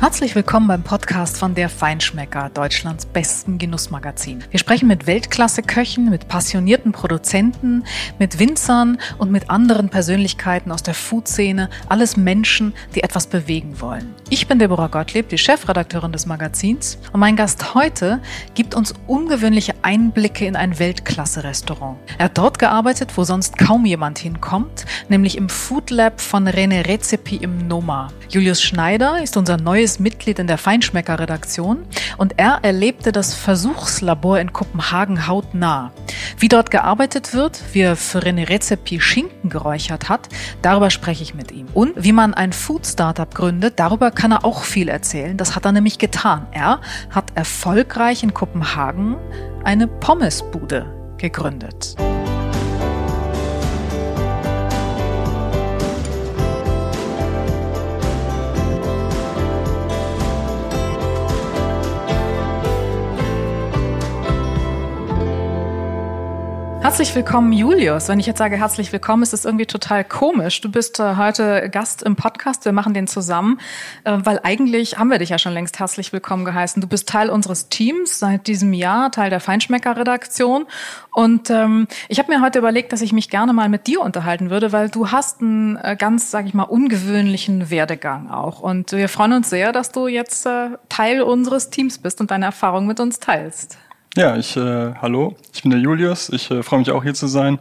Herzlich willkommen beim Podcast von der Feinschmecker, Deutschlands besten Genussmagazin. Wir sprechen mit Weltklasse-Köchen, mit passionierten Produzenten, mit Winzern und mit anderen Persönlichkeiten aus der Food-Szene, alles Menschen, die etwas bewegen wollen. Ich bin Deborah Gottlieb, die Chefredakteurin des Magazins und mein Gast heute gibt uns ungewöhnliche Einblicke in ein Weltklasse-Restaurant. Er hat dort gearbeitet, wo sonst kaum jemand hinkommt, nämlich im Food Lab von René Rezepi im Noma. Julius Schneider ist unser neues ist Mitglied in der Feinschmecker-Redaktion und er erlebte das Versuchslabor in Kopenhagen hautnah. Wie dort gearbeitet wird, wie er für René Rezepi Schinken geräuchert hat, darüber spreche ich mit ihm. Und wie man ein Food-Startup gründet, darüber kann er auch viel erzählen. Das hat er nämlich getan. Er hat erfolgreich in Kopenhagen eine Pommesbude gegründet. Herzlich willkommen, Julius. Wenn ich jetzt sage herzlich willkommen, ist das irgendwie total komisch. Du bist äh, heute Gast im Podcast. Wir machen den zusammen, äh, weil eigentlich haben wir dich ja schon längst herzlich willkommen geheißen. Du bist Teil unseres Teams seit diesem Jahr, Teil der Feinschmecker-Redaktion. Und ähm, ich habe mir heute überlegt, dass ich mich gerne mal mit dir unterhalten würde, weil du hast einen äh, ganz, sage ich mal, ungewöhnlichen Werdegang auch. Und wir freuen uns sehr, dass du jetzt Teil unseres Teams bist und deine Erfahrungen mit uns teilst. Ja, ich, äh, hallo, ich bin der Julius. Ich äh, freue mich auch hier zu sein.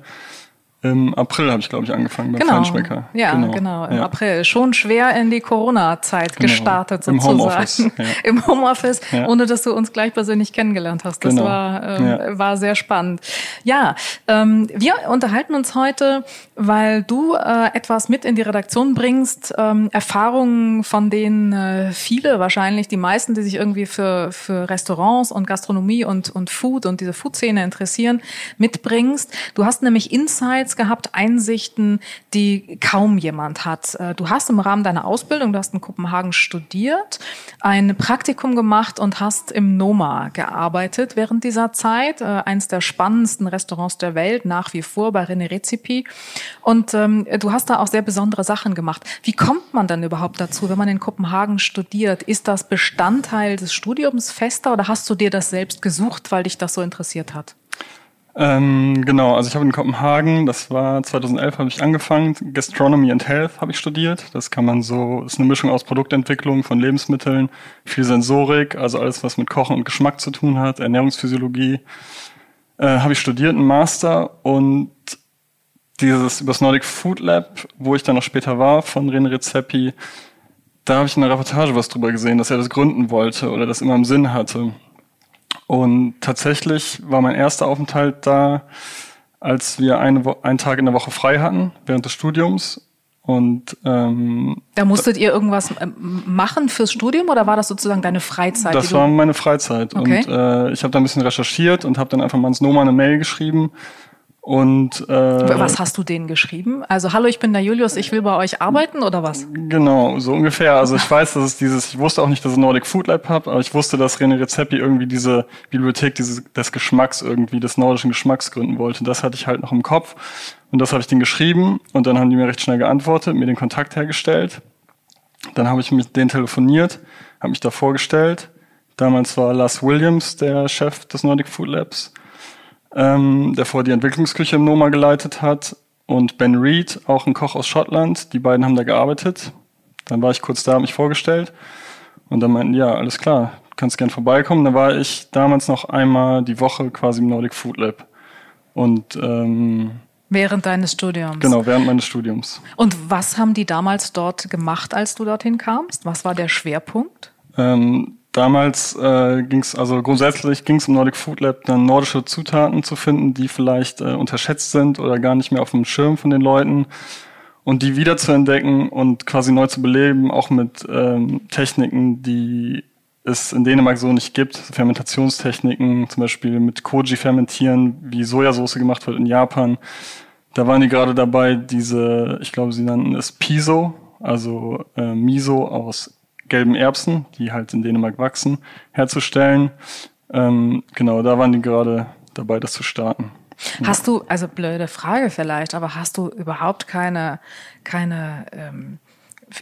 Im April habe ich, glaube ich, angefangen bei genau. Feinschmecker. Ja, genau, genau im ja. April. Schon schwer in die Corona-Zeit genau. gestartet sozusagen. Im Homeoffice. Ja. Im Homeoffice, ja. ohne dass du uns gleich persönlich kennengelernt hast. Das genau. war, ähm, war sehr spannend. Ja, ähm, wir unterhalten uns heute, weil du äh, etwas mit in die Redaktion bringst, ähm, Erfahrungen, von denen äh, viele, wahrscheinlich die meisten, die sich irgendwie für, für Restaurants und Gastronomie und, und Food und diese Food-Szene interessieren, mitbringst. Du hast nämlich Insights Insights gehabt, Einsichten, die kaum jemand hat. Äh, du hast im Rahmen deiner Ausbildung, du hast in Kopenhagen studiert, ein Praktikum gemacht und hast im Noma gearbeitet während dieser Zeit. Äh, eins der spannendsten Restaurants der Welt, nach wie vor bei René Rezipi. Und ähm, du hast da auch sehr besondere Sachen gemacht. Wie kommt man dann überhaupt dazu, wenn man in Kopenhagen studiert? Ist das Bestandteil des Studiums fester oder hast du dir das selbst gesucht, weil dich das so interessiert hat? Ähm, genau, also ich habe in Kopenhagen, das war 2011, habe ich angefangen, Gastronomy and Health habe ich studiert. Das kann man so, ist eine Mischung aus Produktentwicklung von Lebensmitteln, viel Sensorik, also alles, was mit Kochen und Geschmack zu tun hat, Ernährungsphysiologie, äh, habe ich studiert, einen Master und dieses über das Nordic Food Lab, wo ich dann noch später war, von René Rezepi, da habe ich in einer Reportage was drüber gesehen, dass er das gründen wollte oder das immer im Sinn hatte. Und tatsächlich war mein erster Aufenthalt da, als wir eine Wo einen Tag in der Woche frei hatten während des Studiums. Und ähm, da musstet ihr irgendwas ähm, machen fürs Studium oder war das sozusagen deine Freizeit? Das war meine Freizeit. Okay. Und äh, ich habe da ein bisschen recherchiert und habe dann einfach mal ins Noma eine Mail geschrieben und äh, was hast du denen geschrieben? Also hallo, ich bin der Julius, ich will bei euch arbeiten oder was? Genau, so ungefähr. Also ich weiß, dass es dieses, ich wusste auch nicht, dass es Nordic Food Lab hat, aber ich wusste, dass René Rezepi irgendwie diese Bibliothek dieses, des Geschmacks irgendwie, des nordischen Geschmacks gründen wollte. Das hatte ich halt noch im Kopf und das habe ich denen geschrieben und dann haben die mir recht schnell geantwortet, mir den Kontakt hergestellt. Dann habe ich mit denen telefoniert, habe mich da vorgestellt. Damals war Lars Williams der Chef des Nordic Food Labs ähm, der vorher die Entwicklungsküche im Noma geleitet hat, und Ben Reed, auch ein Koch aus Schottland. Die beiden haben da gearbeitet. Dann war ich kurz da, habe mich vorgestellt. Und dann meinten, ja, alles klar, kannst gern vorbeikommen. Da war ich damals noch einmal die Woche quasi im Nordic Food Lab. Und ähm, Während deines Studiums. Genau, während meines Studiums. Und was haben die damals dort gemacht, als du dorthin kamst? Was war der Schwerpunkt? Ähm, Damals äh, ging es, also grundsätzlich ging es im Nordic Food Lab dann nordische Zutaten zu finden, die vielleicht äh, unterschätzt sind oder gar nicht mehr auf dem Schirm von den Leuten und die wieder zu entdecken und quasi neu zu beleben, auch mit ähm, Techniken, die es in Dänemark so nicht gibt. Fermentationstechniken, zum Beispiel mit Koji fermentieren, wie Sojasauce gemacht wird in Japan. Da waren die gerade dabei, diese, ich glaube, sie nannten es Piso, also äh, Miso aus gelben Erbsen, die halt in Dänemark wachsen, herzustellen. Ähm, genau, da waren die gerade dabei, das zu starten. Hast du, also blöde Frage vielleicht, aber hast du überhaupt keine, keine ähm,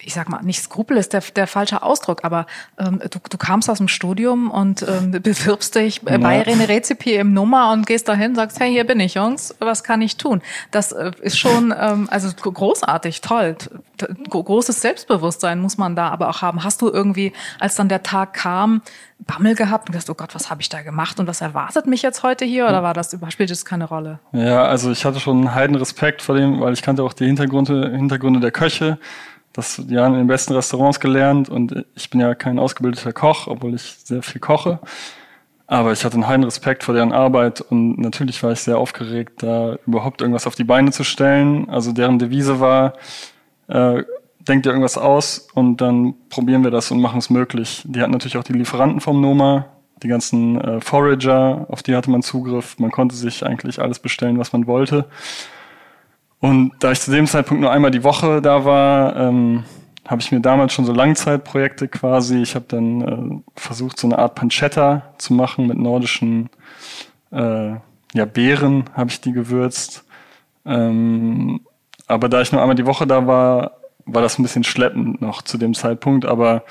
ich sag mal, nicht Skrupel ist der, der falsche Ausdruck, aber ähm, du, du kamst aus dem Studium und ähm, bewirbst dich ja. bei Rene Rezipi im Nummer und gehst dahin, sagst, hey, hier bin ich, Jungs, was kann ich tun? Das äh, ist schon, ähm, also großartig, toll. Großes Selbstbewusstsein muss man da aber auch haben. Hast du irgendwie, als dann der Tag kam, Bammel gehabt und gesagt, oh Gott, was habe ich da gemacht und was erwartet mich jetzt heute hier oder war das spielt das keine Rolle? Ja, also ich hatte schon einen heiden Respekt vor dem, weil ich kannte auch die Hintergründe, Hintergründe der Köche das ja in den besten Restaurants gelernt und ich bin ja kein ausgebildeter Koch, obwohl ich sehr viel koche. Aber ich hatte einen heiden Respekt vor deren Arbeit und natürlich war ich sehr aufgeregt, da überhaupt irgendwas auf die Beine zu stellen. Also deren Devise war, äh, denkt ihr irgendwas aus und dann probieren wir das und machen es möglich. Die hatten natürlich auch die Lieferanten vom Noma, die ganzen äh, Forager, auf die hatte man Zugriff. Man konnte sich eigentlich alles bestellen, was man wollte. Und da ich zu dem Zeitpunkt nur einmal die Woche da war, ähm, habe ich mir damals schon so Langzeitprojekte quasi. Ich habe dann äh, versucht, so eine Art Pancetta zu machen mit nordischen äh, ja, Beeren, habe ich die gewürzt. Ähm, aber da ich nur einmal die Woche da war, war das ein bisschen schleppend noch zu dem Zeitpunkt. Aber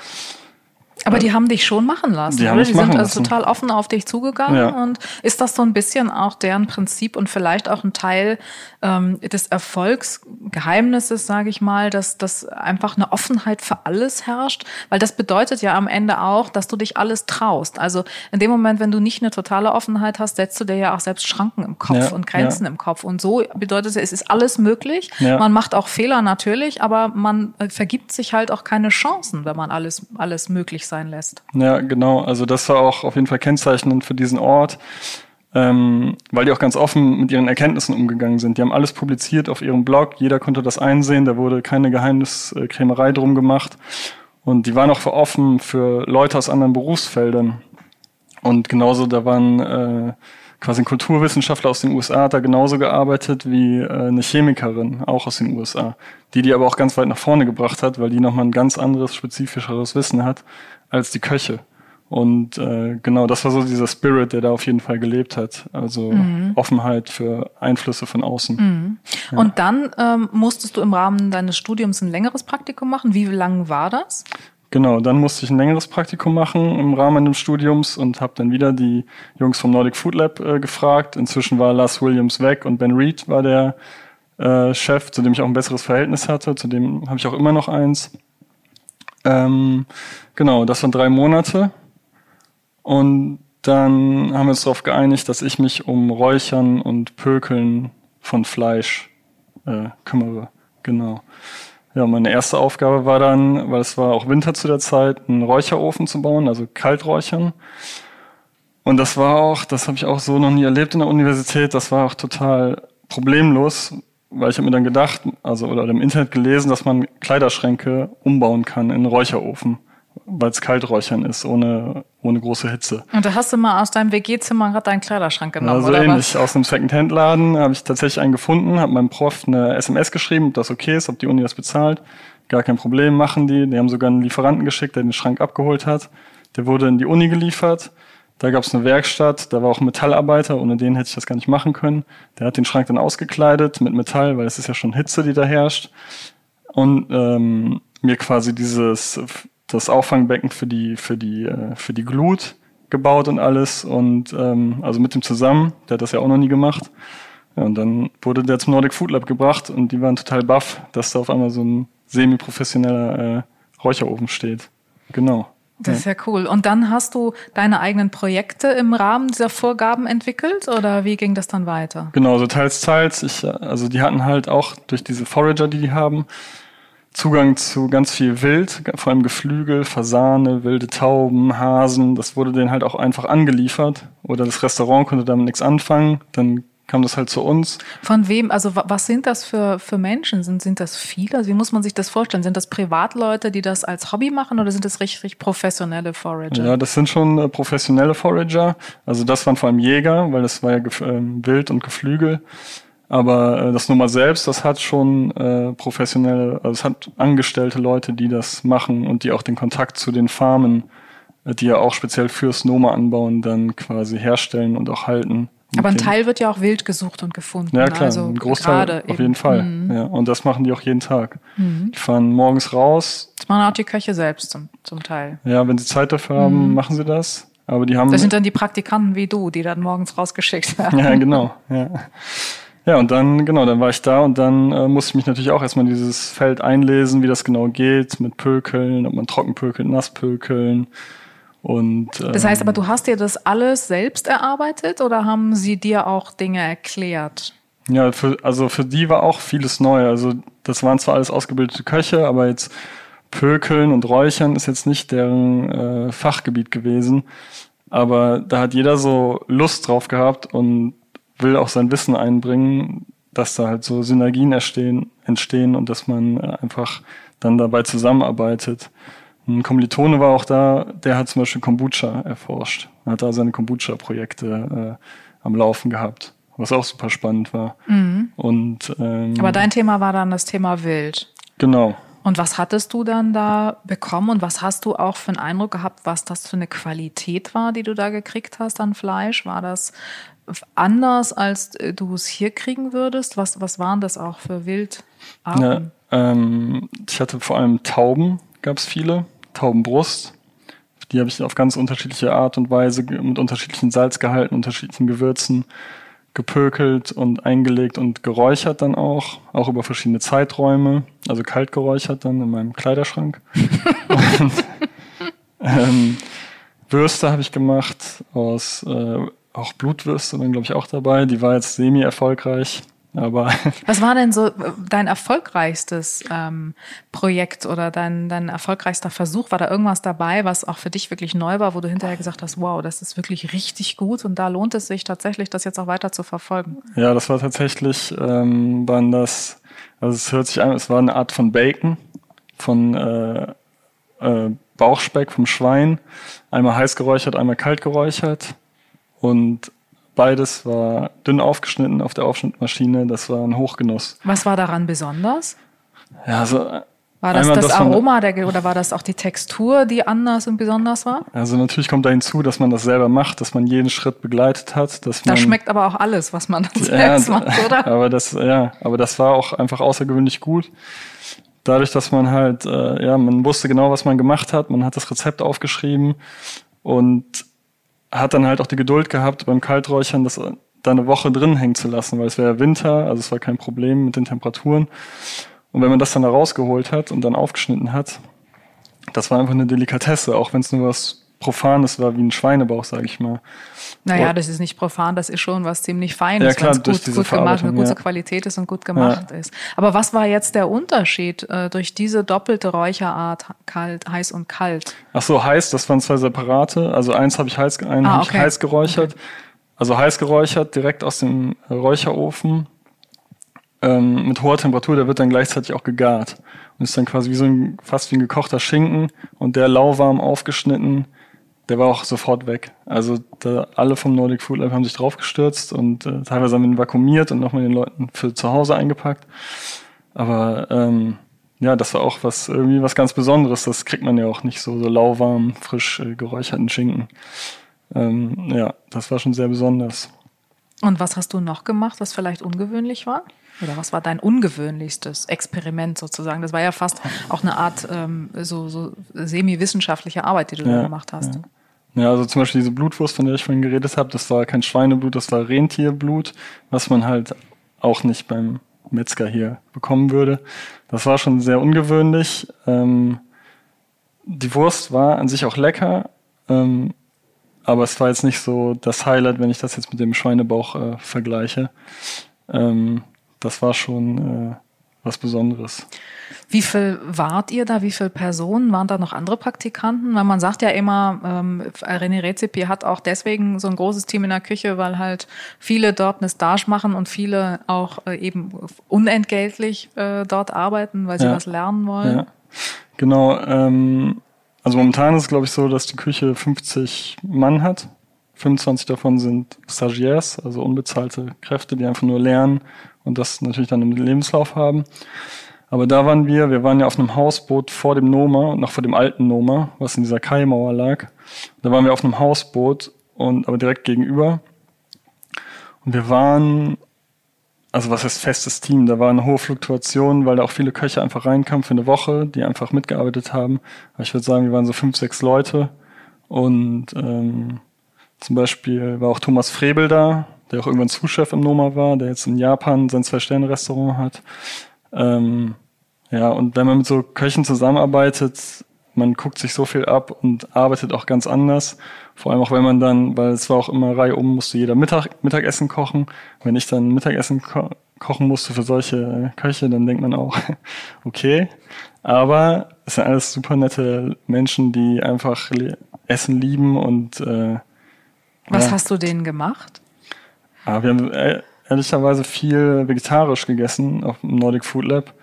aber die haben dich schon machen lassen, die, haben die sind also total offen auf dich zugegangen. Ja. Und ist das so ein bisschen auch deren Prinzip und vielleicht auch ein Teil ähm, des Erfolgsgeheimnisses, sage ich mal, dass, dass einfach eine Offenheit für alles herrscht? Weil das bedeutet ja am Ende auch, dass du dich alles traust. Also in dem Moment, wenn du nicht eine totale Offenheit hast, setzt du dir ja auch selbst Schranken im Kopf ja, und Grenzen ja. im Kopf. Und so bedeutet es, es ist alles möglich. Man macht auch Fehler natürlich, aber man äh, vergibt sich halt auch keine Chancen, wenn man alles, alles möglich sein lässt. Ja, genau. Also das war auch auf jeden Fall kennzeichnend für diesen Ort, ähm, weil die auch ganz offen mit ihren Erkenntnissen umgegangen sind. Die haben alles publiziert auf ihrem Blog. Jeder konnte das einsehen. Da wurde keine Geheimniskrämerei drum gemacht. Und die waren auch für offen für Leute aus anderen Berufsfeldern. Und genauso, da waren äh, quasi ein Kulturwissenschaftler aus den USA hat da genauso gearbeitet wie äh, eine Chemikerin, auch aus den USA, die die aber auch ganz weit nach vorne gebracht hat, weil die nochmal ein ganz anderes, spezifischeres Wissen hat als die Köche. Und äh, genau, das war so dieser Spirit, der da auf jeden Fall gelebt hat. Also mhm. Offenheit für Einflüsse von außen. Mhm. Ja. Und dann ähm, musstest du im Rahmen deines Studiums ein längeres Praktikum machen. Wie lang war das? Genau, dann musste ich ein längeres Praktikum machen im Rahmen des Studiums und habe dann wieder die Jungs vom Nordic Food Lab äh, gefragt. Inzwischen war Lars Williams weg und Ben Reed war der äh, Chef, zu dem ich auch ein besseres Verhältnis hatte. Zu dem habe ich auch immer noch eins. Ähm, genau, das waren drei Monate. Und dann haben wir uns darauf geeinigt, dass ich mich um Räuchern und Pökeln von Fleisch äh, kümmere. Genau. Ja, meine erste Aufgabe war dann, weil es war auch Winter zu der Zeit, einen Räucherofen zu bauen, also Kalträuchern. Und das war auch, das habe ich auch so noch nie erlebt in der Universität, das war auch total problemlos, weil ich habe mir dann gedacht, also oder im Internet gelesen, dass man Kleiderschränke umbauen kann in Räucherofen weil es Kalträuchern ist, ohne, ohne große Hitze. Und da hast du mal aus deinem WG-Zimmer gerade deinen Kleiderschrank genommen, also oder ähnlich. Was? Aus einem Second-Hand-Laden habe ich tatsächlich einen gefunden, habe meinem Prof eine SMS geschrieben, ob das okay ist, ob die Uni das bezahlt. Gar kein Problem, machen die. Die haben sogar einen Lieferanten geschickt, der den Schrank abgeholt hat. Der wurde in die Uni geliefert. Da gab es eine Werkstatt, da war auch ein Metallarbeiter, ohne den hätte ich das gar nicht machen können. Der hat den Schrank dann ausgekleidet mit Metall, weil es ist ja schon Hitze, die da herrscht. Und ähm, mir quasi dieses das Auffangbecken für die, für die, äh, für die Glut gebaut und alles und ähm, also mit dem zusammen, der hat das ja auch noch nie gemacht. Ja, und dann wurde der zum Nordic Food Lab gebracht und die waren total baff, dass da auf einmal so ein semi-professioneller äh, Räucherofen steht. Genau. Das ist ja cool. Und dann hast du deine eigenen Projekte im Rahmen dieser Vorgaben entwickelt oder wie ging das dann weiter? Genau, so teils, teils. Ich, also die hatten halt auch durch diese Forager, die die haben, Zugang zu ganz viel Wild, vor allem Geflügel, Fasane, wilde Tauben, Hasen. Das wurde denen halt auch einfach angeliefert. Oder das Restaurant konnte damit nichts anfangen. Dann kam das halt zu uns. Von wem, also was sind das für, für Menschen? Sind, sind das viele? Also wie muss man sich das vorstellen? Sind das Privatleute, die das als Hobby machen oder sind das richtig professionelle Forager? Ja, das sind schon äh, professionelle Forager. Also das waren vor allem Jäger, weil das war ja äh, Wild und Geflügel. Aber äh, das Nummer selbst, das hat schon äh, professionelle, also es hat angestellte Leute, die das machen und die auch den Kontakt zu den Farmen, äh, die ja auch speziell fürs Noma anbauen, dann quasi herstellen und auch halten. Aber ein Teil wird ja auch wild gesucht und gefunden. Ja, klar, also ein Großteil auf eben. jeden Fall. Mhm. Ja, und das machen die auch jeden Tag. Mhm. Die fahren morgens raus. Das machen auch die Köche selbst zum, zum Teil. Ja, wenn sie Zeit dafür haben, mhm. machen sie das. Aber die haben. Das sind dann die Praktikanten wie du, die dann morgens rausgeschickt werden. Ja, genau. Ja. Ja, und dann, genau, dann war ich da und dann äh, musste ich mich natürlich auch erstmal in dieses Feld einlesen, wie das genau geht, mit Pökeln, ob man trocken pökelt, nass pökeln. Und, ähm, das heißt aber, du hast dir das alles selbst erarbeitet oder haben sie dir auch Dinge erklärt? Ja, für, also für die war auch vieles neu. Also das waren zwar alles ausgebildete Köche, aber jetzt Pökeln und Räuchern ist jetzt nicht deren äh, Fachgebiet gewesen. Aber da hat jeder so Lust drauf gehabt und will auch sein Wissen einbringen, dass da halt so Synergien entstehen, entstehen und dass man äh, einfach dann dabei zusammenarbeitet. Ein Kommilitone war auch da, der hat zum Beispiel Kombucha erforscht. Er hat da seine Kombucha-Projekte äh, am Laufen gehabt, was auch super spannend war. Mhm. Und, ähm, Aber dein Thema war dann das Thema Wild. Genau. Und was hattest du dann da bekommen und was hast du auch für einen Eindruck gehabt, was das für eine Qualität war, die du da gekriegt hast an Fleisch? War das anders, als du es hier kriegen würdest? Was, was waren das auch für Wildarten? Ja, ähm, ich hatte vor allem Tauben, gab es viele. Taubenbrust. Die habe ich auf ganz unterschiedliche Art und Weise mit unterschiedlichen Salzgehalten, unterschiedlichen Gewürzen gepökelt und eingelegt und geräuchert dann auch, auch über verschiedene Zeiträume, also kalt geräuchert dann in meinem Kleiderschrank. und, ähm, Würste habe ich gemacht aus äh, auch Blutwürste, dann glaube ich auch dabei. Die war jetzt semi erfolgreich. Aber Was war denn so dein erfolgreichstes ähm, Projekt oder dein, dein erfolgreichster Versuch? War da irgendwas dabei, was auch für dich wirklich neu war, wo du hinterher gesagt hast, wow, das ist wirklich richtig gut und da lohnt es sich tatsächlich, das jetzt auch weiter zu verfolgen? Ja, das war tatsächlich, ähm, waren das, also es hört sich an, es war eine Art von Bacon, von äh, äh, Bauchspeck vom Schwein, einmal heiß geräuchert, einmal kalt geräuchert und Beides war dünn aufgeschnitten auf der Aufschnittmaschine. Das war ein Hochgenuss. Was war daran besonders? Ja, also war das das Aroma der, oder war das auch die Textur, die anders und besonders war? Also natürlich kommt da hinzu, dass man das selber macht, dass man jeden Schritt begleitet hat. Dass man, da schmeckt aber auch alles, was man selbst ja, macht, oder? Aber das, ja, aber das war auch einfach außergewöhnlich gut. Dadurch, dass man halt, äh, ja, man wusste genau, was man gemacht hat, man hat das Rezept aufgeschrieben und hat dann halt auch die Geduld gehabt, beim Kalträuchern das da eine Woche drin hängen zu lassen, weil es wäre Winter, also es war kein Problem mit den Temperaturen. Und wenn man das dann da rausgeholt hat und dann aufgeschnitten hat, das war einfach eine Delikatesse, auch wenn es nur was Profanes war, wie ein Schweinebauch, sage ich mal. Naja, das ist nicht profan, das ist schon was ziemlich Feines, ja, klar, wenn es gut, gut gemacht, eine gute ja. Qualität ist und gut gemacht ja. ist. Aber was war jetzt der Unterschied äh, durch diese doppelte Räucherart, kalt, heiß und kalt? Ach so, heiß, das waren zwei separate. Also eins habe ich heiß, einen ah, okay. ich heiß geräuchert. Okay. Also heiß geräuchert, direkt aus dem Räucherofen ähm, mit hoher Temperatur, der wird dann gleichzeitig auch gegart. Und ist dann quasi wie so ein, fast wie ein gekochter Schinken und der lauwarm aufgeschnitten der war auch sofort weg. Also da, alle vom Nordic Food Lab haben sich draufgestürzt und äh, teilweise haben wir ihn vakuumiert und nochmal den Leuten für zu Hause eingepackt. Aber ähm, ja, das war auch was irgendwie was ganz Besonderes. Das kriegt man ja auch nicht so, so lauwarm, frisch äh, geräucherten Schinken. Ähm, ja, das war schon sehr besonders. Und was hast du noch gemacht, was vielleicht ungewöhnlich war? Oder was war dein ungewöhnlichstes Experiment sozusagen? Das war ja fast auch eine Art ähm, so, so semi-wissenschaftliche Arbeit, die du ja, da gemacht hast. Ja. Ja, also zum Beispiel diese Blutwurst, von der ich vorhin geredet habe, das war kein Schweineblut, das war Rentierblut, was man halt auch nicht beim Metzger hier bekommen würde. Das war schon sehr ungewöhnlich. Ähm, die Wurst war an sich auch lecker, ähm, aber es war jetzt nicht so das Highlight, wenn ich das jetzt mit dem Schweinebauch äh, vergleiche. Ähm, das war schon äh, was Besonderes. Wie viel wart ihr da? Wie viele Personen? Waren da noch andere Praktikanten? Weil man sagt ja immer, ähm, René Rezipi hat auch deswegen so ein großes Team in der Küche, weil halt viele dort eine Stage machen und viele auch äh, eben unentgeltlich äh, dort arbeiten, weil sie ja. was lernen wollen. Ja. Genau. Ähm, also momentan ist es, glaube ich, so, dass die Küche 50 Mann hat. 25 davon sind Stagiaires, also unbezahlte Kräfte, die einfach nur lernen und das natürlich dann im Lebenslauf haben. Aber da waren wir, wir waren ja auf einem Hausboot vor dem Noma und noch vor dem alten Noma, was in dieser Kaimauer lag. Da waren wir auf einem Hausboot und aber direkt gegenüber. Und wir waren, also was heißt festes Team, da war eine hohe Fluktuation, weil da auch viele Köche einfach reinkamen für eine Woche, die einfach mitgearbeitet haben. Aber ich würde sagen, wir waren so fünf, sechs Leute. Und ähm, zum Beispiel war auch Thomas Frebel da, der auch irgendwann Zuschef im Noma war, der jetzt in Japan sein Zwei-Sterne-Restaurant hat. Ähm, ja, und wenn man mit so Köchen zusammenarbeitet, man guckt sich so viel ab und arbeitet auch ganz anders. Vor allem auch wenn man dann, weil es war auch immer Reihe um, musste jeder Mittag, Mittagessen kochen. Wenn ich dann Mittagessen ko kochen musste für solche Köche, dann denkt man auch, okay. Aber es sind alles super nette Menschen, die einfach Essen lieben und äh, Was ja. hast du denen gemacht? Ah, wir haben äh, ehrlicherweise viel vegetarisch gegessen auf dem Nordic Food Lab.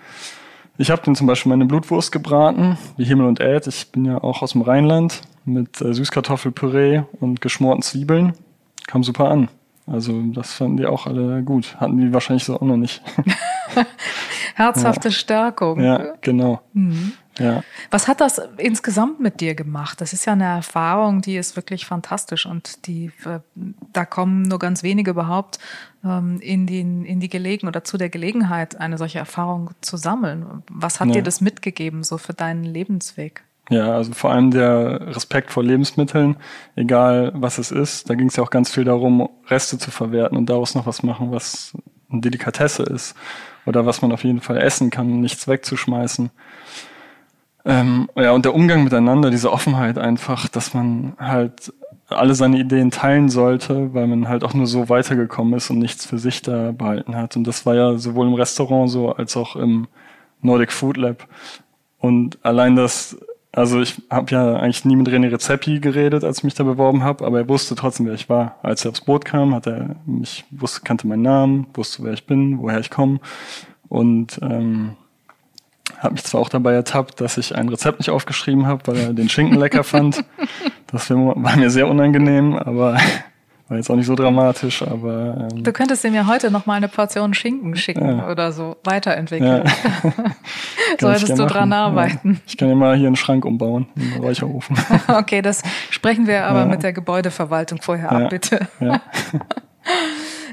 Ich habe den zum Beispiel meine Blutwurst gebraten, wie Himmel und Erd. Ich bin ja auch aus dem Rheinland mit äh, Süßkartoffelpüree und geschmorten Zwiebeln. Kam super an. Also das fanden die auch alle gut. Hatten die wahrscheinlich so auch noch nicht. Herzhafte ja. Stärkung. Ja, genau. Mhm. Ja. Was hat das insgesamt mit dir gemacht? Das ist ja eine Erfahrung, die ist wirklich fantastisch und die, äh, da kommen nur ganz wenige überhaupt ähm, in, die, in die Gelegen oder zu der Gelegenheit, eine solche Erfahrung zu sammeln. Was hat ja. dir das mitgegeben, so für deinen Lebensweg? Ja, also vor allem der Respekt vor Lebensmitteln, egal was es ist. Da ging es ja auch ganz viel darum, Reste zu verwerten und daraus noch was machen, was eine Delikatesse ist oder was man auf jeden Fall essen kann, nichts wegzuschmeißen. Ähm, ja, und der Umgang miteinander, diese Offenheit einfach, dass man halt alle seine Ideen teilen sollte, weil man halt auch nur so weitergekommen ist und nichts für sich da behalten hat. Und das war ja sowohl im Restaurant so als auch im Nordic Food Lab. Und allein das, also ich habe ja eigentlich nie mit René Rezepi geredet, als ich mich da beworben habe, aber er wusste trotzdem, wer ich war. Als er aufs Boot kam, hat er mich wusste, kannte meinen Namen, wusste, wer ich bin, woher ich komme. Und ähm, habe mich zwar auch dabei ertappt, dass ich ein Rezept nicht aufgeschrieben habe, weil er den Schinken lecker fand. Das war mir sehr unangenehm, aber war jetzt auch nicht so dramatisch, aber. Ähm, du könntest ihm ja heute noch mal eine Portion Schinken schicken ja. oder so weiterentwickeln. Ja. Solltest du dran arbeiten. Ja. Ich kann ja mal hier einen Schrank umbauen, einen Räucherofen. okay, das sprechen wir aber mit der Gebäudeverwaltung vorher ab, bitte.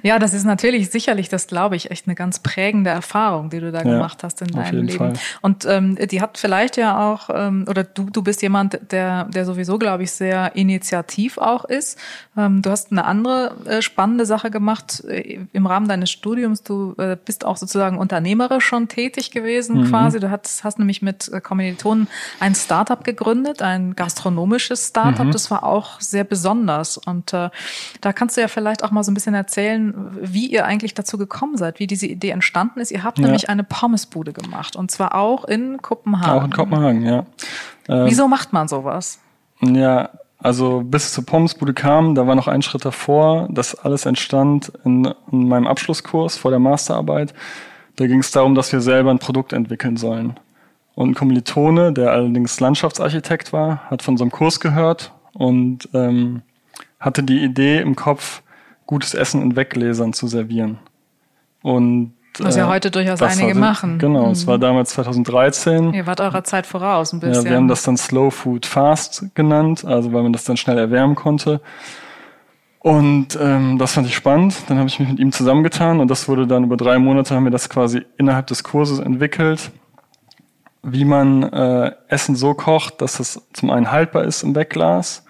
Ja. Das ist natürlich sicherlich, das glaube ich, echt eine ganz prägende Erfahrung, die du da ja, gemacht hast in deinem Leben. Fall. Und ähm, die hat vielleicht ja auch, ähm, oder du, du bist jemand, der, der sowieso, glaube ich, sehr initiativ auch ist. Ähm, du hast eine andere äh, spannende Sache gemacht äh, im Rahmen deines Studiums. Du äh, bist auch sozusagen unternehmerisch schon tätig gewesen, mhm. quasi. Du hast, hast nämlich mit äh, Kommilitonen ein Startup gegründet, ein gastronomisches Startup. Mhm. Das war auch sehr besonders. Und äh, da kannst du ja vielleicht auch mal so ein bisschen erzählen, wie ihr eigentlich dazu gekommen seid, wie diese Idee entstanden ist. Ihr habt ja. nämlich eine Pommesbude gemacht und zwar auch in Kopenhagen. Auch in Kopenhagen, ja. Ähm, Wieso macht man sowas? Ja, also bis es zur Pommesbude kam, da war noch ein Schritt davor. Das alles entstand in, in meinem Abschlusskurs vor der Masterarbeit. Da ging es darum, dass wir selber ein Produkt entwickeln sollen. Und ein Kommilitone, der allerdings Landschaftsarchitekt war, hat von so einem Kurs gehört und ähm, hatte die Idee im Kopf, gutes Essen in Weggläsern zu servieren. Und was ja äh, heute durchaus einige hatte, machen. Genau, mhm. es war damals 2013. Ihr wart eurer Zeit voraus ein bisschen. Ja, wir haben das dann Slow Food Fast genannt, also weil man das dann schnell erwärmen konnte. Und ähm, das fand ich spannend. Dann habe ich mich mit ihm zusammengetan und das wurde dann über drei Monate haben wir das quasi innerhalb des Kurses entwickelt, wie man äh, Essen so kocht, dass es zum einen haltbar ist im Wegglas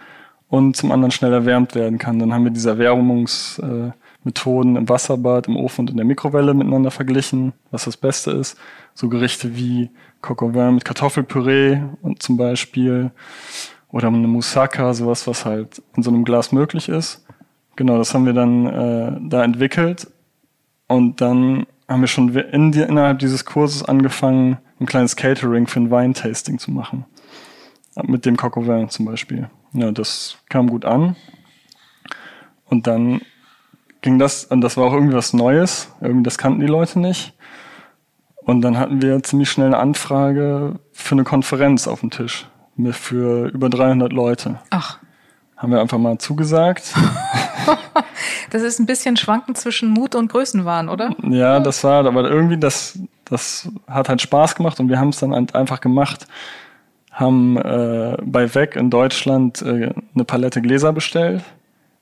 und zum anderen schnell erwärmt werden kann. Dann haben wir diese Erwärmungsmethoden im Wasserbad, im Ofen und in der Mikrowelle miteinander verglichen, was das Beste ist. So Gerichte wie Coq au vin mit Kartoffelpüree und zum Beispiel oder eine Moussaka, sowas, was halt in so einem Glas möglich ist. Genau, das haben wir dann äh, da entwickelt und dann haben wir schon in die, innerhalb dieses Kurses angefangen, ein kleines Catering für ein Weintasting zu machen. Mit dem Coq au vin zum Beispiel. Ja, das kam gut an. Und dann ging das, und das war auch irgendwie was Neues. Irgendwie, das kannten die Leute nicht. Und dann hatten wir ziemlich schnell eine Anfrage für eine Konferenz auf dem Tisch. Für über 300 Leute. Ach. Haben wir einfach mal zugesagt. das ist ein bisschen schwanken zwischen Mut und Größenwahn, oder? Ja, das war, aber irgendwie, das, das hat halt Spaß gemacht und wir haben es dann einfach gemacht haben äh, bei Weg in Deutschland äh, eine Palette Gläser bestellt.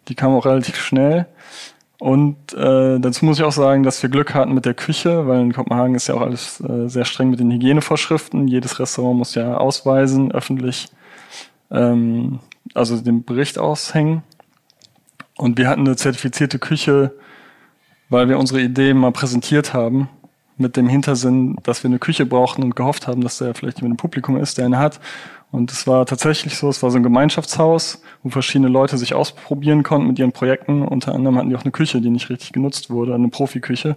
Die kam auch relativ schnell. Und äh, dazu muss ich auch sagen, dass wir Glück hatten mit der Küche, weil in Kopenhagen ist ja auch alles äh, sehr streng mit den Hygienevorschriften. Jedes Restaurant muss ja ausweisen, öffentlich, ähm, also den Bericht aushängen. Und wir hatten eine zertifizierte Küche, weil wir unsere Idee mal präsentiert haben, mit dem Hintersinn, dass wir eine Küche brauchten und gehofft haben, dass da vielleicht jemand im Publikum ist, der eine hat. Und es war tatsächlich so, es war so ein Gemeinschaftshaus, wo verschiedene Leute sich ausprobieren konnten mit ihren Projekten. Unter anderem hatten die auch eine Küche, die nicht richtig genutzt wurde, eine Profiküche.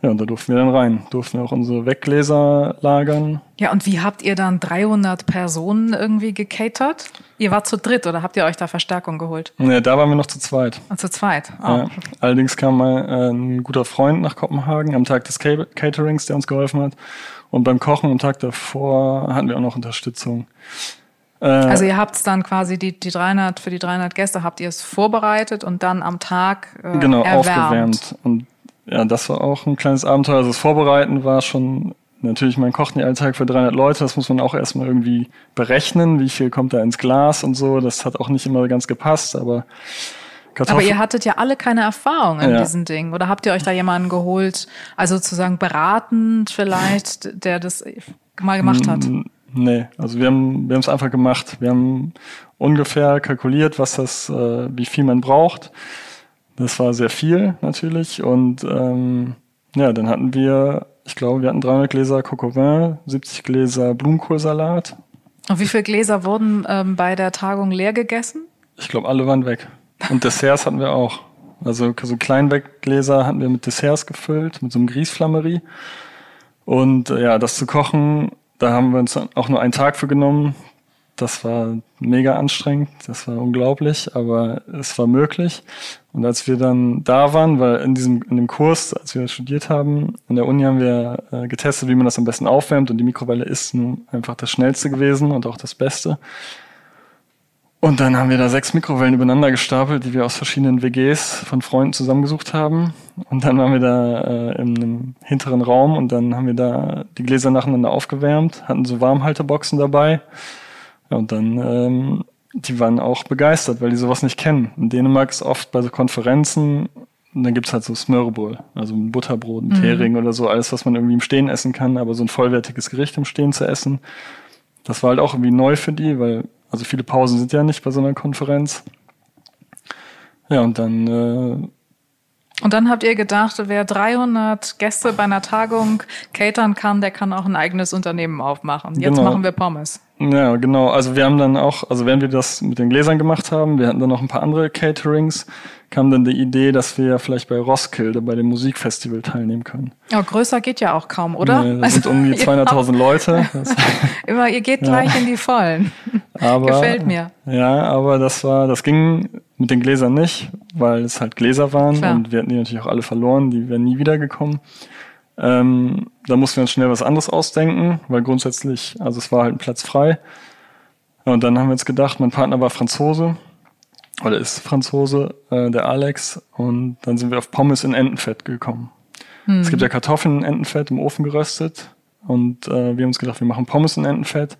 Ja, und da durften wir dann rein, durften wir auch unsere Weggläser lagern. Ja, und wie habt ihr dann 300 Personen irgendwie gecatert? Ihr wart zu dritt oder habt ihr euch da Verstärkung geholt? Nee, da waren wir noch zu zweit. Und zu zweit, oh. ja. Allerdings kam mal äh, ein guter Freund nach Kopenhagen am Tag des Caterings, der uns geholfen hat. Und beim Kochen am Tag davor hatten wir auch noch Unterstützung. Äh, also ihr habt es dann quasi die, die 300 für die 300 Gäste habt ihr es vorbereitet und dann am Tag äh, genau erwärmt. aufgewärmt und ja, das war auch ein kleines Abenteuer. Also das Vorbereiten war schon natürlich, man kocht nicht Alltag für 300 Leute. Das muss man auch erstmal irgendwie berechnen. Wie viel kommt da ins Glas und so. Das hat auch nicht immer ganz gepasst, aber Kartoffel. Aber ihr hattet ja alle keine Erfahrung in ja. diesen Dingen. Oder habt ihr euch da jemanden geholt, also sozusagen beratend vielleicht, der das mal gemacht hat? Nee, also wir haben wir haben es einfach gemacht. Wir haben ungefähr kalkuliert, was das, äh, wie viel man braucht. Das war sehr viel natürlich. Und ähm, ja, dann hatten wir, ich glaube, wir hatten 300 Gläser Cocovin, 70 Gläser Blumenkohlsalat. Und wie viele Gläser wurden ähm, bei der Tagung leer gegessen? Ich glaube, alle waren weg. Und Desserts hatten wir auch. Also so Kleinweggläser hatten wir mit Desserts gefüllt, mit so einem Grießflammerie. Und äh, ja, das zu kochen, da haben wir uns auch nur einen Tag für genommen. Das war mega anstrengend, das war unglaublich, aber es war möglich. Und als wir dann da waren, weil in diesem in dem Kurs, als wir studiert haben, in der Uni haben wir äh, getestet, wie man das am besten aufwärmt und die Mikrowelle ist nun einfach das schnellste gewesen und auch das Beste. Und dann haben wir da sechs Mikrowellen übereinander gestapelt, die wir aus verschiedenen WGs von Freunden zusammengesucht haben. Und dann waren wir da äh, einem hinteren Raum und dann haben wir da die Gläser nacheinander aufgewärmt, hatten so Warmhalteboxen dabei. Ja, und dann, ähm, die waren auch begeistert, weil die sowas nicht kennen. In Dänemark ist oft bei so Konferenzen, und dann gibt's halt so Smørrebrød, also ein Butterbrot, ein mhm. Hering oder so, alles, was man irgendwie im Stehen essen kann, aber so ein vollwertiges Gericht im Stehen zu essen. Das war halt auch irgendwie neu für die, weil also viele Pausen sind ja nicht bei so einer Konferenz. Ja, und dann. Äh, und dann habt ihr gedacht, wer 300 Gäste bei einer Tagung catern kann, der kann auch ein eigenes Unternehmen aufmachen. Jetzt genau. machen wir Pommes. Ja, genau. Also wir haben dann auch, also während wir das mit den Gläsern gemacht haben, wir hatten dann noch ein paar andere Caterings, kam dann die Idee, dass wir vielleicht bei Roskilde bei dem Musikfestival teilnehmen können. Ja, größer geht ja auch kaum, oder? Nee, das also, sind um die 200.000 Leute. Immer, ihr geht gleich ja. in die Vollen. Aber, Gefällt mir. Ja, aber das war, das ging mit den Gläsern nicht, weil es halt Gläser waren Klar. und wir hatten die natürlich auch alle verloren, die wären nie wiedergekommen. Ähm, da mussten wir uns schnell was anderes ausdenken, weil grundsätzlich, also es war halt ein Platz frei. Und dann haben wir uns gedacht, mein Partner war Franzose oder ist Franzose, äh, der Alex. Und dann sind wir auf Pommes in Entenfett gekommen. Mhm. Es gibt ja Kartoffeln in Entenfett im Ofen geröstet. Und äh, wir haben uns gedacht, wir machen Pommes in Entenfett.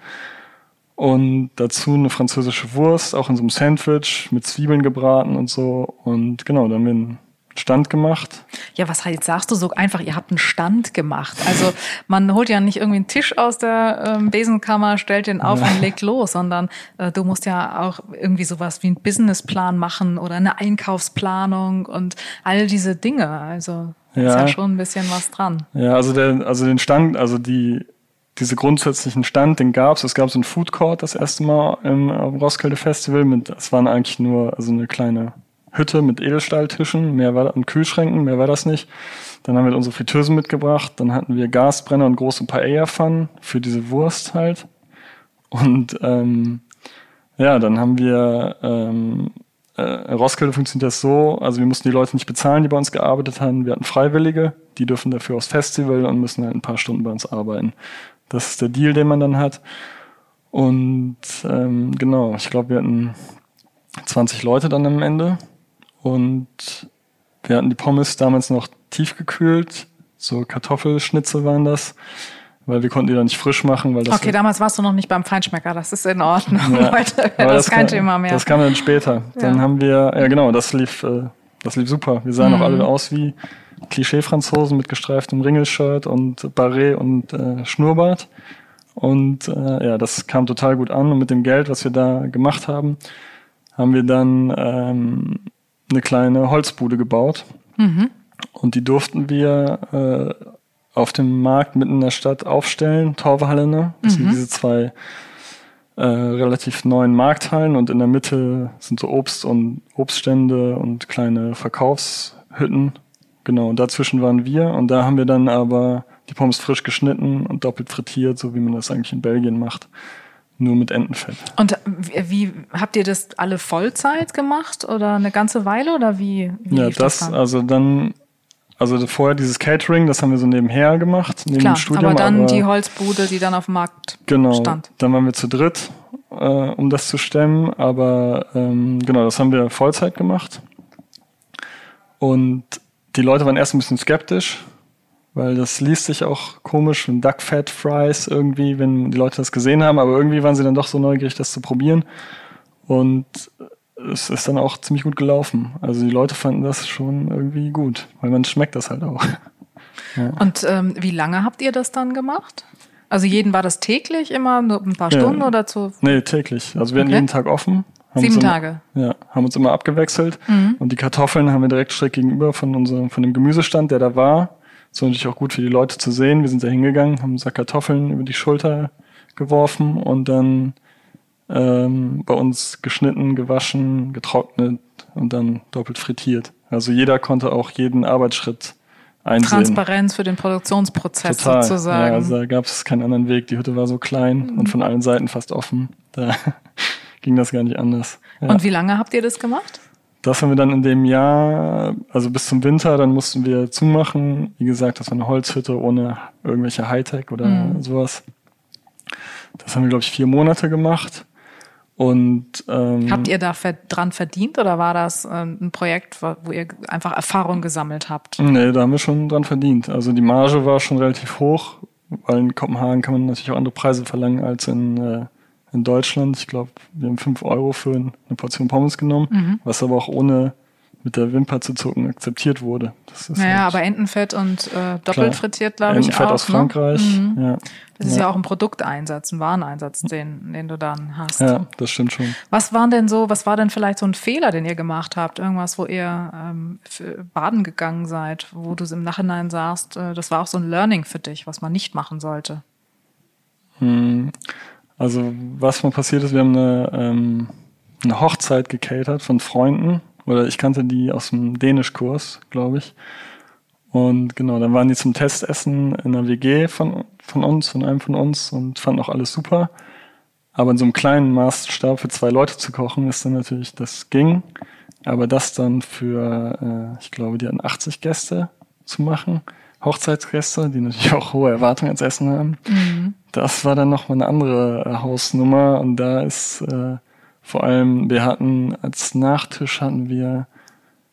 Und dazu eine französische Wurst, auch in so einem Sandwich mit Zwiebeln gebraten und so. Und genau, dann haben wir einen Stand gemacht. Ja, was jetzt sagst du so einfach, ihr habt einen Stand gemacht. Also man holt ja nicht irgendwie einen Tisch aus der ähm, Besenkammer, stellt den auf ja. und legt los, sondern äh, du musst ja auch irgendwie sowas wie einen Businessplan machen oder eine Einkaufsplanung und all diese Dinge. Also ja. ist ja schon ein bisschen was dran. Ja, also der, also den Stand, also die diese grundsätzlichen Stand, den gab's. Es gab so einen Food Court das erste Mal im Roskilde Festival mit, es waren eigentlich nur also eine kleine Hütte mit Edelstahltischen, mehr war und Kühlschränken, mehr war das nicht. Dann haben wir unsere Fritteusen mitgebracht, dann hatten wir Gasbrenner und große Paella-Pfannen für diese Wurst halt. Und ähm, ja, dann haben wir ähm, äh, Roskilde funktioniert das so, also wir mussten die Leute nicht bezahlen, die bei uns gearbeitet haben. Wir hatten Freiwillige, die dürfen dafür aufs Festival und müssen halt ein paar Stunden bei uns arbeiten. Das ist der Deal, den man dann hat. Und ähm, genau, ich glaube, wir hatten 20 Leute dann am Ende. Und wir hatten die Pommes damals noch tiefgekühlt. So Kartoffelschnitzel waren das. Weil wir konnten die dann nicht frisch machen. Weil das okay, damals warst du noch nicht beim Feinschmecker, das ist in Ordnung. Ja, Heute wäre das, das, kein kam, Thema mehr. Das kam dann später. Dann ja. haben wir, ja genau, das lief, äh, das lief super. Wir sahen mhm. auch alle aus wie Klischee-Franzosen mit gestreiftem Ringelshirt und Barret und äh, Schnurrbart. Und äh, ja, das kam total gut an. Und mit dem Geld, was wir da gemacht haben, haben wir dann ähm, eine kleine Holzbude gebaut. Mhm. Und die durften wir äh, auf dem Markt mitten in der Stadt aufstellen, Torwallene. Das mhm. sind diese zwei äh, relativ neuen Markthallen und in der Mitte sind so Obst und Obststände und kleine Verkaufshütten. Genau, und dazwischen waren wir und da haben wir dann aber die Pommes frisch geschnitten und doppelt frittiert, so wie man das eigentlich in Belgien macht. Nur mit Entenfett. Und wie, habt ihr das alle Vollzeit gemacht oder eine ganze Weile oder wie? wie ja, das, das also dann also vorher dieses Catering, das haben wir so nebenher gemacht, neben Klar, dem Studium. Aber dann aber, die Holzbude, die dann auf dem Markt genau, stand. Dann waren wir zu dritt, äh, um das zu stemmen. Aber ähm, genau, das haben wir Vollzeit gemacht. Und die Leute waren erst ein bisschen skeptisch, weil das liest sich auch komisch, ein Duck Fat Fries irgendwie, wenn die Leute das gesehen haben. Aber irgendwie waren sie dann doch so neugierig, das zu probieren. Und es ist dann auch ziemlich gut gelaufen. Also die Leute fanden das schon irgendwie gut, weil man schmeckt das halt auch. Ja. Und ähm, wie lange habt ihr das dann gemacht? Also jeden war das täglich immer, nur ein paar Stunden ja. oder zu? Nee, täglich. Also wir hatten okay. jeden Tag offen. Sieben Tage. ja, haben uns immer abgewechselt. Mhm. Und die Kartoffeln haben wir direkt schräg gegenüber von unserem, von dem Gemüsestand, der da war. Das war natürlich auch gut für die Leute zu sehen. Wir sind da hingegangen, haben Sack Kartoffeln über die Schulter geworfen und dann ähm, bei uns geschnitten, gewaschen, getrocknet und dann doppelt frittiert. Also jeder konnte auch jeden Arbeitsschritt einsehen. Transparenz für den Produktionsprozess Total. sozusagen. Ja, also da gab es keinen anderen Weg. Die Hütte war so klein mhm. und von allen Seiten fast offen. Da ging das gar nicht anders. Ja. Und wie lange habt ihr das gemacht? Das haben wir dann in dem Jahr, also bis zum Winter, dann mussten wir zumachen. Wie gesagt, das war eine Holzhütte ohne irgendwelche Hightech oder mhm. sowas. Das haben wir, glaube ich, vier Monate gemacht. Und ähm, habt ihr da dran verdient oder war das äh, ein Projekt, wo ihr einfach Erfahrung gesammelt habt? Nee, da haben wir schon dran verdient. Also die Marge war schon relativ hoch, weil in Kopenhagen kann man natürlich auch andere Preise verlangen als in, äh, in Deutschland. Ich glaube, wir haben fünf Euro für eine Portion Pommes genommen, mhm. was aber auch ohne mit der Wimper zu zucken akzeptiert wurde. Naja, halt aber Entenfett und äh, doppelt klar. frittiert, glaube ich, Entenfett auch. aus ne? Frankreich, ne? ja. Das ist ja. ja auch ein Produkteinsatz, ein Wareneinsatz, den, den du dann hast. Ja, das stimmt schon. Was waren denn so, was war denn vielleicht so ein Fehler, den ihr gemacht habt? Irgendwas, wo ihr ähm, baden gegangen seid, wo du im Nachhinein sagst, äh, das war auch so ein Learning für dich, was man nicht machen sollte? Hm. Also, was mal passiert ist, wir haben eine, ähm, eine Hochzeit gecatert von Freunden oder ich kannte die aus dem Dänischkurs, glaube ich. Und genau, dann waren die zum Testessen in einer WG von, von uns, von einem von uns und fanden auch alles super. Aber in so einem kleinen Maßstab für zwei Leute zu kochen, ist dann natürlich, das ging. Aber das dann für, äh, ich glaube, die hatten 80 Gäste zu machen, Hochzeitsgäste, die natürlich auch hohe Erwartungen ans Essen haben. Mhm. Das war dann nochmal eine andere äh, Hausnummer und da ist äh, vor allem, wir hatten als Nachtisch hatten wir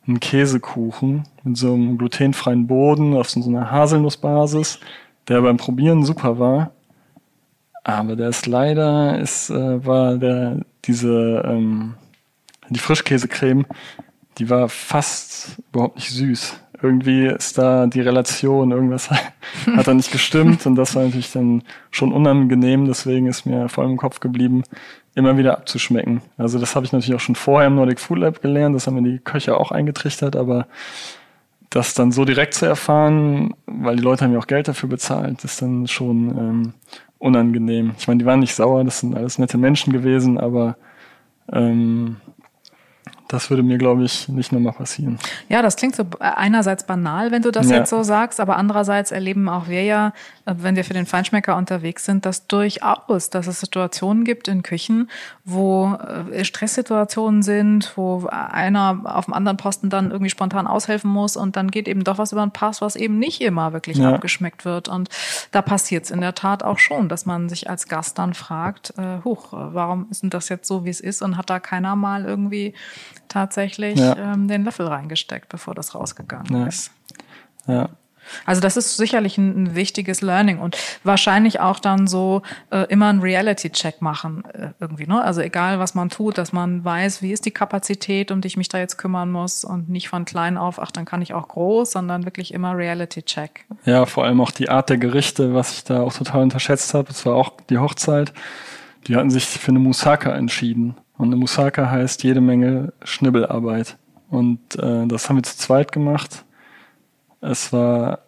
einen Käsekuchen mit so einem glutenfreien Boden auf so einer Haselnussbasis, der beim Probieren super war. Aber der ist leider, ist, äh, war der, diese, ähm, die Frischkäsecreme, die war fast überhaupt nicht süß. Irgendwie ist da die Relation, irgendwas hat da nicht gestimmt und das war natürlich dann schon unangenehm, deswegen ist mir vor allem im Kopf geblieben, immer wieder abzuschmecken. Also das habe ich natürlich auch schon vorher im Nordic Food Lab gelernt, das haben mir die Köche auch eingetrichtert, aber das dann so direkt zu erfahren, weil die Leute haben ja auch Geld dafür bezahlt, ist dann schon ähm, unangenehm. Ich meine, die waren nicht sauer, das sind alles nette Menschen gewesen, aber ähm, das würde mir, glaube ich, nicht nochmal passieren. Ja, das klingt so einerseits banal, wenn du das ja. jetzt so sagst, aber andererseits erleben auch wir ja, äh, wenn wir für den Feinschmecker unterwegs sind, dass durchaus, dass es Situationen gibt in Küchen, wo äh, Stresssituationen sind, wo einer auf dem anderen Posten dann irgendwie spontan aushelfen muss und dann geht eben doch was über den Pass, was eben nicht immer wirklich ja. abgeschmeckt wird. Und da passiert es in der Tat auch schon, dass man sich als Gast dann fragt, äh, huch, warum ist denn das jetzt so, wie es ist und hat da keiner mal irgendwie tatsächlich ja. ähm, den Löffel reingesteckt, bevor das rausgegangen ja. ist. Ja. Also das ist sicherlich ein, ein, wichtiges Learning und wahrscheinlich auch dann so äh, immer ein Reality-Check machen äh, irgendwie. Ne? Also egal, was man tut, dass man weiß, wie ist die Kapazität, um die ich mich da jetzt kümmern muss und nicht von klein auf, ach, dann kann ich auch groß, sondern wirklich immer Reality-Check. Ja, vor allem auch die Art der Gerichte, was ich da auch total unterschätzt habe. Es war auch die Hochzeit. Die hatten sich für eine Moussaka entschieden. Und eine Moussaka heißt jede Menge Schnibbelarbeit. Und äh, das haben wir zu zweit gemacht es war,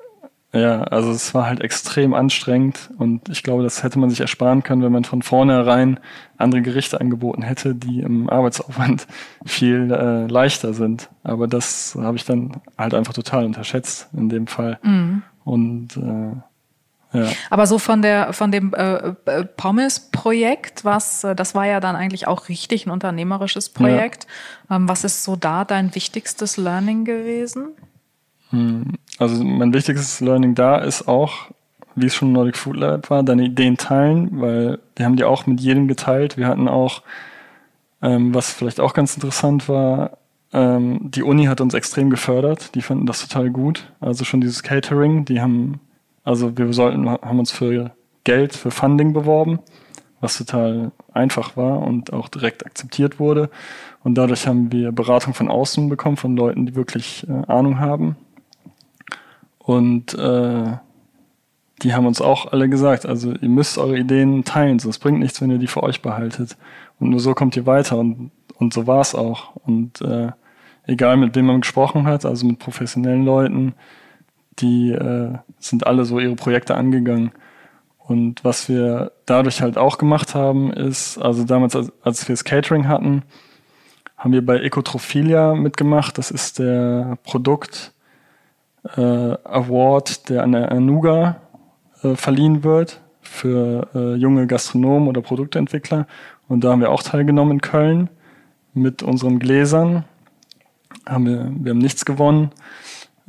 ja, also es war halt extrem anstrengend und ich glaube, das hätte man sich ersparen können, wenn man von vornherein andere Gerichte angeboten hätte, die im Arbeitsaufwand viel äh, leichter sind. Aber das habe ich dann halt einfach total unterschätzt in dem Fall. Mhm. Und äh, ja. Aber so von der von dem äh, äh Pommes-Projekt, was äh, das war ja dann eigentlich auch richtig ein unternehmerisches Projekt. Ja. Ähm, was ist so da dein wichtigstes Learning gewesen? Hm, also mein wichtigstes Learning da ist auch, wie es schon Nordic Food Lab war, deine Ideen teilen, weil wir haben die auch mit jedem geteilt. Wir hatten auch, ähm, was vielleicht auch ganz interessant war, ähm, die Uni hat uns extrem gefördert. Die fanden das total gut. Also schon dieses Catering, die haben, also wir sollten, haben uns für Geld, für Funding beworben, was total einfach war und auch direkt akzeptiert wurde. Und dadurch haben wir Beratung von außen bekommen, von Leuten, die wirklich äh, Ahnung haben und äh, die haben uns auch alle gesagt, also ihr müsst eure Ideen teilen, sonst bringt nichts, wenn ihr die für euch behaltet. Und nur so kommt ihr weiter und, und so war es auch. Und äh, egal mit wem man gesprochen hat, also mit professionellen Leuten, die äh, sind alle so ihre Projekte angegangen. Und was wir dadurch halt auch gemacht haben, ist, also damals, als, als wir das Catering hatten, haben wir bei Ecotrophilia mitgemacht. Das ist der Produkt, äh, Award, der an der Anuga äh, verliehen wird für äh, junge Gastronomen oder Produktentwickler. Und da haben wir auch teilgenommen in Köln mit unseren Gläsern. Haben wir, wir haben nichts gewonnen.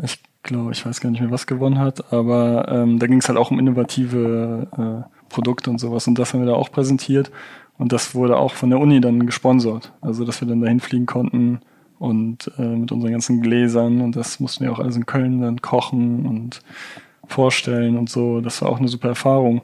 Ich glaube, ich weiß gar nicht mehr, was gewonnen hat, aber ähm, da ging es halt auch um innovative äh, Produkte und sowas. Und das haben wir da auch präsentiert. Und das wurde auch von der Uni dann gesponsert. Also, dass wir dann dahin fliegen konnten und äh, mit unseren ganzen Gläsern und das mussten wir auch alles in Köln dann kochen und vorstellen und so. Das war auch eine super Erfahrung.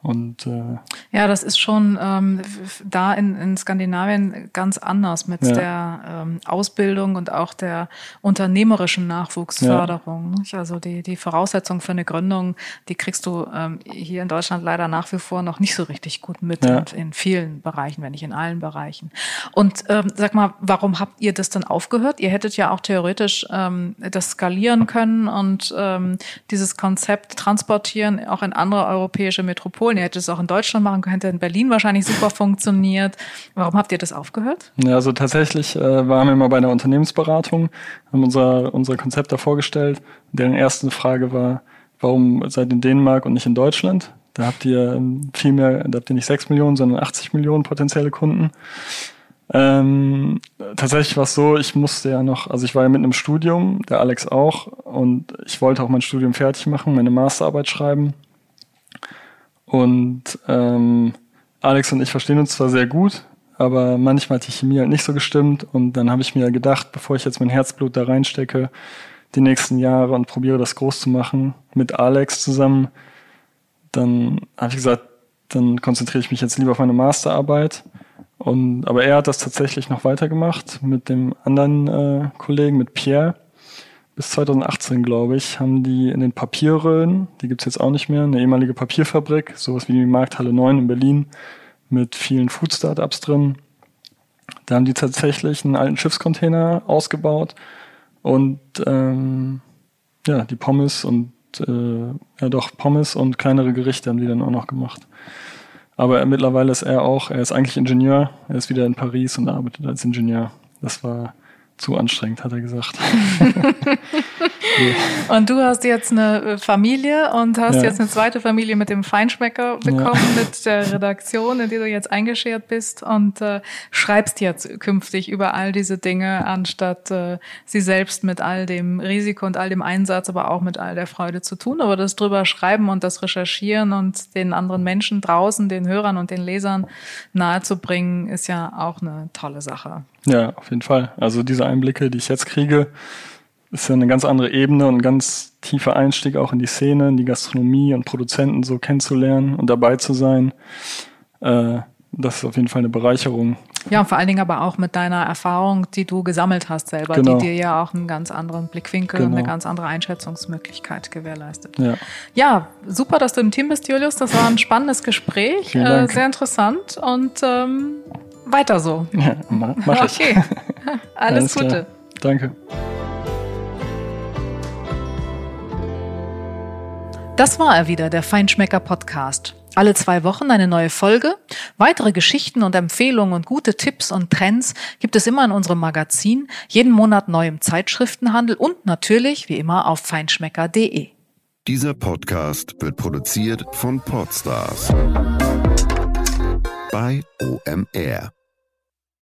Und äh, ja, das ist schon ähm, da in, in Skandinavien ganz anders mit ja. der ähm, Ausbildung und auch der unternehmerischen Nachwuchsförderung. Ja. Also die, die Voraussetzung für eine Gründung, die kriegst du ähm, hier in Deutschland leider nach wie vor noch nicht so richtig gut mit ja. in vielen Bereichen, wenn nicht in allen Bereichen. Und ähm, sag mal, warum habt ihr das dann aufgehört? Ihr hättet ja auch theoretisch ähm, das skalieren können und ähm, dieses Konzept transportieren auch in andere europäische Metropolen Polen, ihr hättet es auch in Deutschland machen können, hätte in Berlin wahrscheinlich super funktioniert. Warum habt ihr das aufgehört? Ja, also tatsächlich äh, waren wir mal bei einer Unternehmensberatung, haben unser, unser Konzept da vorgestellt. Deren erste Frage war, warum seid ihr in Dänemark und nicht in Deutschland? Da habt ihr ähm, viel mehr, da habt ihr nicht 6 Millionen, sondern 80 Millionen potenzielle Kunden. Ähm, tatsächlich war es so, ich musste ja noch, also ich war ja mitten im Studium, der Alex auch, und ich wollte auch mein Studium fertig machen, meine Masterarbeit schreiben. Und ähm, Alex und ich verstehen uns zwar sehr gut, aber manchmal hat die Chemie halt nicht so gestimmt. Und dann habe ich mir gedacht, bevor ich jetzt mein Herzblut da reinstecke, die nächsten Jahre und probiere das groß zu machen mit Alex zusammen, dann habe ich gesagt, dann konzentriere ich mich jetzt lieber auf meine Masterarbeit. Und aber er hat das tatsächlich noch weitergemacht mit dem anderen äh, Kollegen, mit Pierre bis 2018, glaube ich, haben die in den Papierröhren, die gibt's jetzt auch nicht mehr, eine ehemalige Papierfabrik, sowas wie die Markthalle 9 in Berlin mit vielen Food-Startups drin. Da haben die tatsächlich einen alten Schiffscontainer ausgebaut und ähm, ja, die Pommes und äh, ja doch Pommes und kleinere Gerichte haben die dann auch noch gemacht. Aber er, mittlerweile ist er auch, er ist eigentlich Ingenieur, er ist wieder in Paris und arbeitet als Ingenieur. Das war zu anstrengend, hat er gesagt. und du hast jetzt eine Familie und hast ja. jetzt eine zweite Familie mit dem Feinschmecker bekommen, ja. mit der Redaktion, in die du jetzt eingeschert bist und äh, schreibst jetzt künftig über all diese Dinge, anstatt äh, sie selbst mit all dem Risiko und all dem Einsatz, aber auch mit all der Freude zu tun. Aber das drüber schreiben und das recherchieren und den anderen Menschen draußen, den Hörern und den Lesern nahezubringen, ist ja auch eine tolle Sache. Ja, auf jeden Fall. Also diese Einblicke, die ich jetzt kriege, ist ja eine ganz andere Ebene und ein ganz tiefer Einstieg auch in die Szene, in die Gastronomie und Produzenten so kennenzulernen und dabei zu sein. Äh, das ist auf jeden Fall eine Bereicherung. Ja, und vor allen Dingen aber auch mit deiner Erfahrung, die du gesammelt hast selber, genau. die dir ja auch einen ganz anderen Blickwinkel genau. und eine ganz andere Einschätzungsmöglichkeit gewährleistet. Ja. ja, super, dass du im Team bist, Julius. Das war ein spannendes Gespräch, äh, sehr interessant und ähm, weiter so. Ja, mach, mach ich. Okay, alles, Alles Gute. Klar. Danke. Das war er wieder, der Feinschmecker Podcast. Alle zwei Wochen eine neue Folge. Weitere Geschichten und Empfehlungen und gute Tipps und Trends gibt es immer in unserem Magazin, jeden Monat neu im Zeitschriftenhandel und natürlich wie immer auf feinschmecker.de. Dieser Podcast wird produziert von Podstars bei OMR.